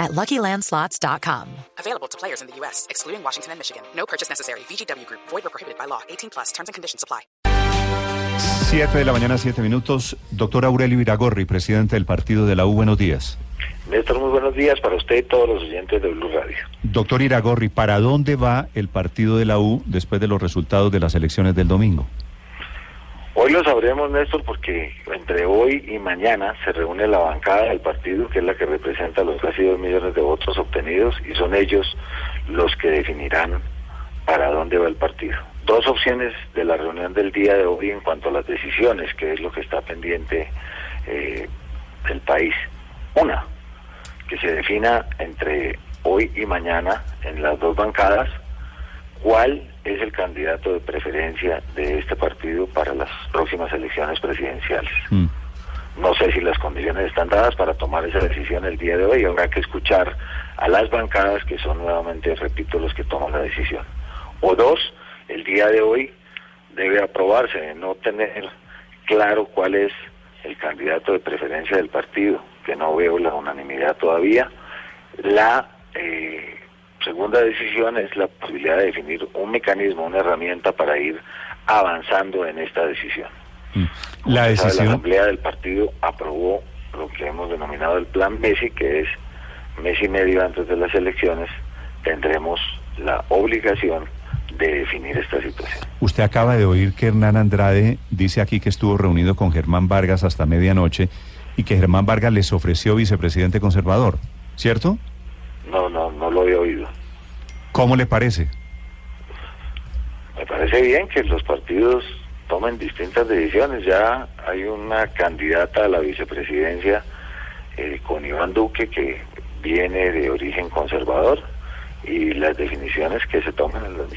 at LuckyLandSlots.com. Available to players in the U.S., excluding Washington and Michigan. No purchase necessary. VGW Group. Void or prohibited by law. 18 plus. Terms and conditions apply. 7 de la mañana, 7 minutos. Doctor Aurelio Iragorri, presidente del partido de la U, buenos días. Néstor, muy buenos días para usted y todos los oyentes de Blue Radio. Doctor Iragorri, ¿para dónde va el partido de la U después de los resultados de las elecciones del domingo? Hoy lo sabremos, Néstor, porque entre hoy y mañana se reúne la bancada del partido, que es la que representa los casi dos millones de votos obtenidos, y son ellos los que definirán para dónde va el partido. Dos opciones de la reunión del día de hoy en cuanto a las decisiones, que es lo que está pendiente eh, del país. Una, que se defina entre hoy y mañana en las dos bancadas cuál es el candidato de preferencia de este partido para las próximas elecciones presidenciales. Mm. No sé si las condiciones están dadas para tomar esa decisión el día de hoy. Habrá que escuchar a las bancadas que son nuevamente, repito, los que toman la decisión. O dos, el día de hoy debe aprobarse, no tener claro cuál es el candidato de preferencia del partido, que no veo la unanimidad todavía. La eh, segunda decisión es la posibilidad de definir un mecanismo, una herramienta para ir avanzando en esta decisión. Mm. La sabe, decisión, La Asamblea del Partido aprobó lo que hemos denominado el Plan Messi, que es mes y medio antes de las elecciones, tendremos la obligación de definir esta situación. usted acaba de oír que Hernán Andrade dice aquí que estuvo reunido con Germán Vargas hasta medianoche y que Germán Vargas les ofreció vicepresidente conservador, ¿cierto? No, no, no lo he oído. ¿Cómo le parece? Me parece bien que los partidos tomen distintas decisiones. Ya hay una candidata a la vicepresidencia eh, con Iván Duque que viene de origen conservador y las definiciones que se toman en las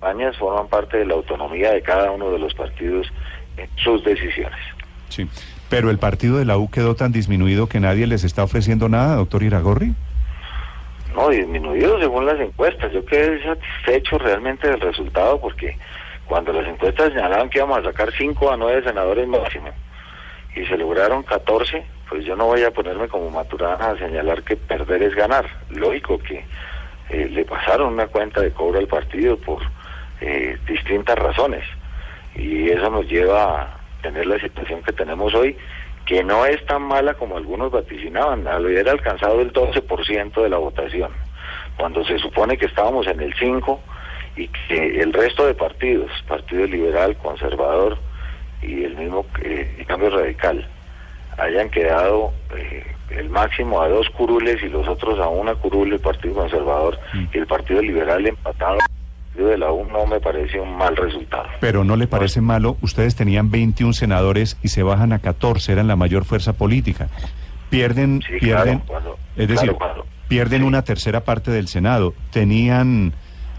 campañas forman parte de la autonomía de cada uno de los partidos en sus decisiones. Sí. Pero el partido de la U quedó tan disminuido que nadie les está ofreciendo nada, doctor Iragorri. No, disminuido según las encuestas. Yo quedé satisfecho realmente del resultado porque cuando las encuestas señalaban que íbamos a sacar 5 a 9 senadores máximo y se lograron 14, pues yo no voy a ponerme como maturana a señalar que perder es ganar. Lógico que eh, le pasaron una cuenta de cobro al partido por eh, distintas razones y eso nos lleva a tener la situación que tenemos hoy que no es tan mala como algunos vaticinaban, haber alcanzado el 12% de la votación, cuando se supone que estábamos en el 5% y que el resto de partidos, Partido Liberal, Conservador y el mismo eh, el Cambio Radical, hayan quedado eh, el máximo a dos curules y los otros a una curule, el Partido Conservador y el Partido Liberal empatado. Partido de la U no me parece un mal resultado. Pero no le parece malo, ustedes tenían 21 senadores y se bajan a 14, eran la mayor fuerza política. Pierden, Sí, pierden, claro, cuando- es decir, claro, cuando- pierden sí. una tercera parte del Senado. Tenían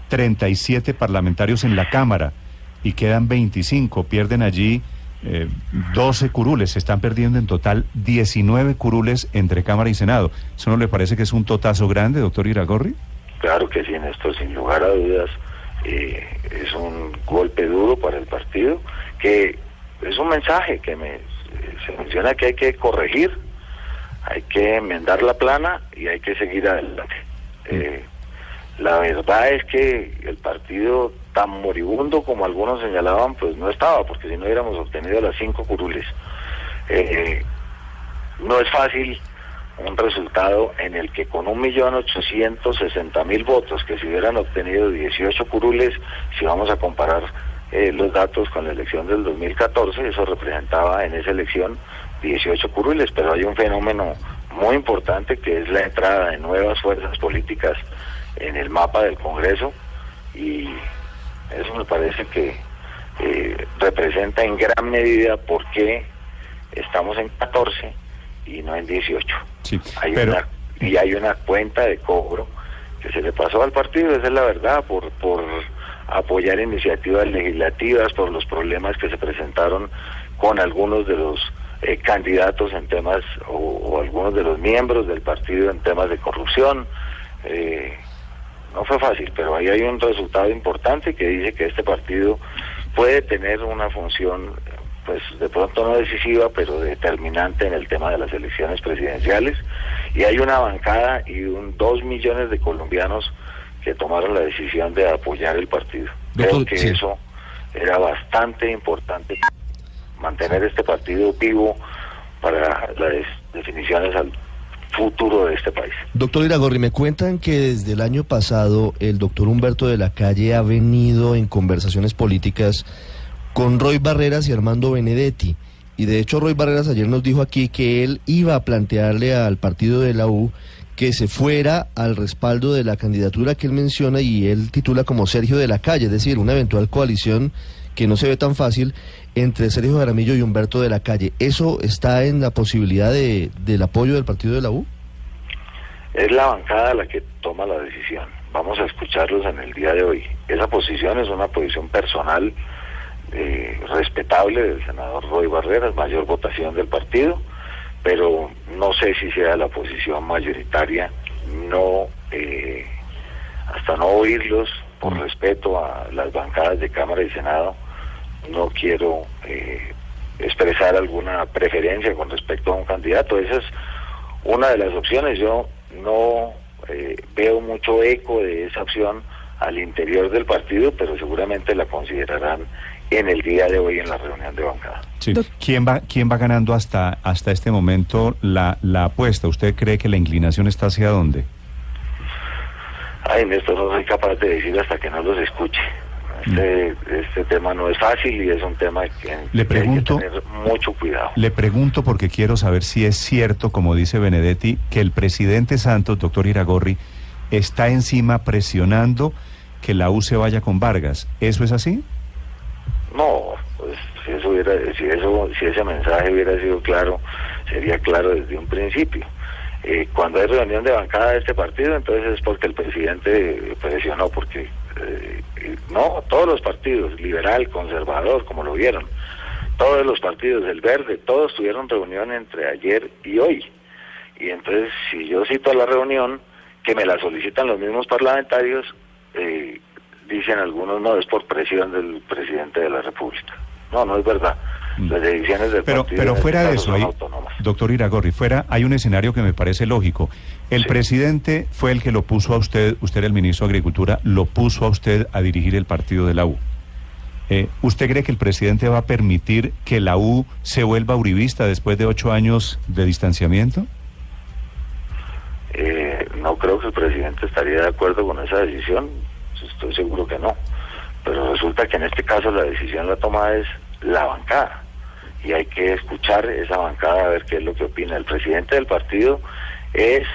37 parlamentarios en la Cámara y quedan 25. Pierden allí eh, 12 curules. Se están perdiendo en total 19 curules entre Cámara y Senado. ¿Eso no le parece que es un totazo grande, doctor Iragorri? Claro que sí, Néstor, sin lugar a dudas, eh, es un golpe duro para el partido, que es un mensaje que me, se menciona que hay que corregir, hay que enmendar la plana y hay que seguir adelante. Eh, la verdad es que el partido tan moribundo como algunos señalaban, pues no estaba, porque si no hubiéramos obtenido las cinco curules. Eh, no es fácil un resultado en el que con un millón ochocientos sesenta mil votos, que se hubieran obtenido 18 curules, si vamos a comparar eh, los datos con la elección del 2014, eso representaba en esa elección 18 curules, pero hay un fenómeno muy importante que es la entrada de nuevas fuerzas políticas en el mapa del Congreso y eso me parece que eh, representa en gran medida por qué estamos en 14 y no en 18. Sí, Hay pero- una, y hay una cuenta de cobro que se le pasó al partido, esa es la verdad, por, por apoyar iniciativas legislativas por los problemas que se presentaron con algunos de los eh, candidatos en temas o, algunos de los miembros del partido en temas de corrupción. Eh, no fue fácil, pero ahí hay un resultado importante que dice que este partido puede tener una función, pues de pronto no decisiva, pero determinante en el tema de las elecciones presidenciales. Y hay una bancada y un dos millones de colombianos que tomaron la decisión de apoyar el partido. Creo que eso era bastante importante, mantener este partido vivo para las definiciones al futuro de este país. Doctor Iragorri, me cuentan que desde el año pasado el doctor Humberto de la Calle ha venido en conversaciones políticas con Roy Barreras y Armando Benedetti. Y de hecho Roy Barreras ayer nos dijo aquí que él iba a plantearle al partido de la U que se fuera al respaldo de la candidatura que él menciona y él titula como Sergio de la Calle, es decir, una eventual coalición que no se ve tan fácil entre Sergio Jaramillo y Humberto de la Calle. ¿Eso está en la posibilidad de, del apoyo del partido de la U? Es la bancada la que toma la decisión. Vamos a escucharlos en el día de hoy. Esa posición es una posición personal eh, respetable del senador Roy Barreras, mayor votación del partido, pero no sé si sea la posición mayoritaria. No, eh, hasta no oírlos, por respeto a las bancadas de Cámara y Senado, no quiero eh, expresar alguna preferencia con respecto a un candidato. Esa es una de las opciones. Yo no eh, veo mucho eco de esa opción al interior del partido, pero seguramente la considerarán en el día de hoy en la reunión de bancada. ¿Quién va, quién va ganando hasta, hasta este momento la, la apuesta? ¿Usted cree que la inclinación está hacia dónde? Ay, Néstor, no soy capaz de decir hasta que no los escuche. Este, este, tema no es fácil y es un tema que, le pregunto, hay que tener mucho cuidado. Le pregunto porque quiero saber si es cierto, como dice Benedetti, que el presidente Santos, doctor Iragorri, está encima presionando que la U se vaya con Vargas. ¿Eso es así? No, pues si eso hubiera, si eso, si ese mensaje hubiera sido claro, sería claro desde un principio. Eh, cuando hay reunión de bancada de este partido, entonces es porque el presidente presionó, porque eh, no, todos los partidos, liberal, conservador, como lo vieron, todos los partidos, el verde, todos tuvieron reunión entre ayer y hoy. Y entonces, si yo cito a la reunión, que me la solicitan los mismos parlamentarios, eh, dicen algunos, no, es por presión del presidente de la República. No, no es verdad. Mm. Las decisiones del pero, pero fuera de eso, doctor Iragorri, fuera hay un escenario que me parece lógico. El presidente fue el que lo puso a usted, usted era el ministro de Agricultura, lo puso a usted a dirigir el partido de la U. Eh, ¿Usted cree que el presidente va a permitir que la U se vuelva uribista después de ocho años de distanciamiento? Eh, no creo que el presidente estaría de acuerdo con esa decisión, estoy seguro que no. Pero resulta que en este caso la decisión la toma es la bancada y hay que escuchar esa bancada a ver qué es lo que opina. El presidente del partido es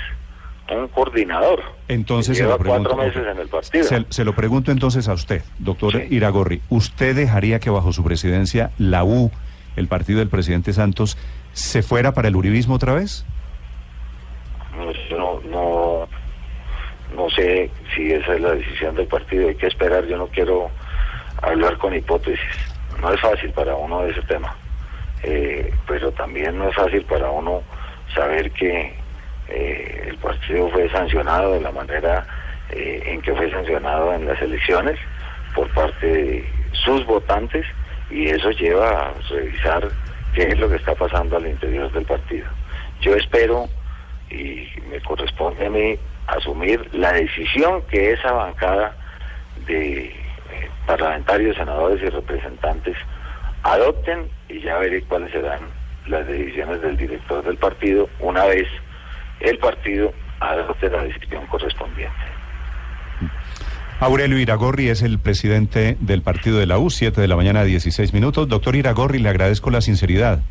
un coordinador. Entonces lleva cuatro meses en el partido. Se, lo pregunto entonces a usted, doctor Iragorri. ¿Usted dejaría que bajo su presidencia la U, el partido del presidente Santos, se fuera para el uribismo otra vez? No, no, no sé si esa es la decisión del partido. Hay que esperar. Yo no quiero hablar con hipótesis. No es fácil para uno ese tema. Eh, pero también no es fácil para uno saber que eh, el partido fue sancionado de la manera eh, en que fue sancionado en las elecciones por parte de sus votantes y eso lleva a revisar qué es lo que está pasando al interior del partido. Yo espero y me corresponde a mí asumir la decisión que esa bancada de parlamentarios, senadores y representantes adopten y ya veré cuáles serán las decisiones del director del partido una vez el partido adopte la decisión correspondiente. Aurelio Iragorri es el presidente del partido de la U, 7 de la mañana, 16 minutos. Doctor Iragorri, le agradezco la sinceridad.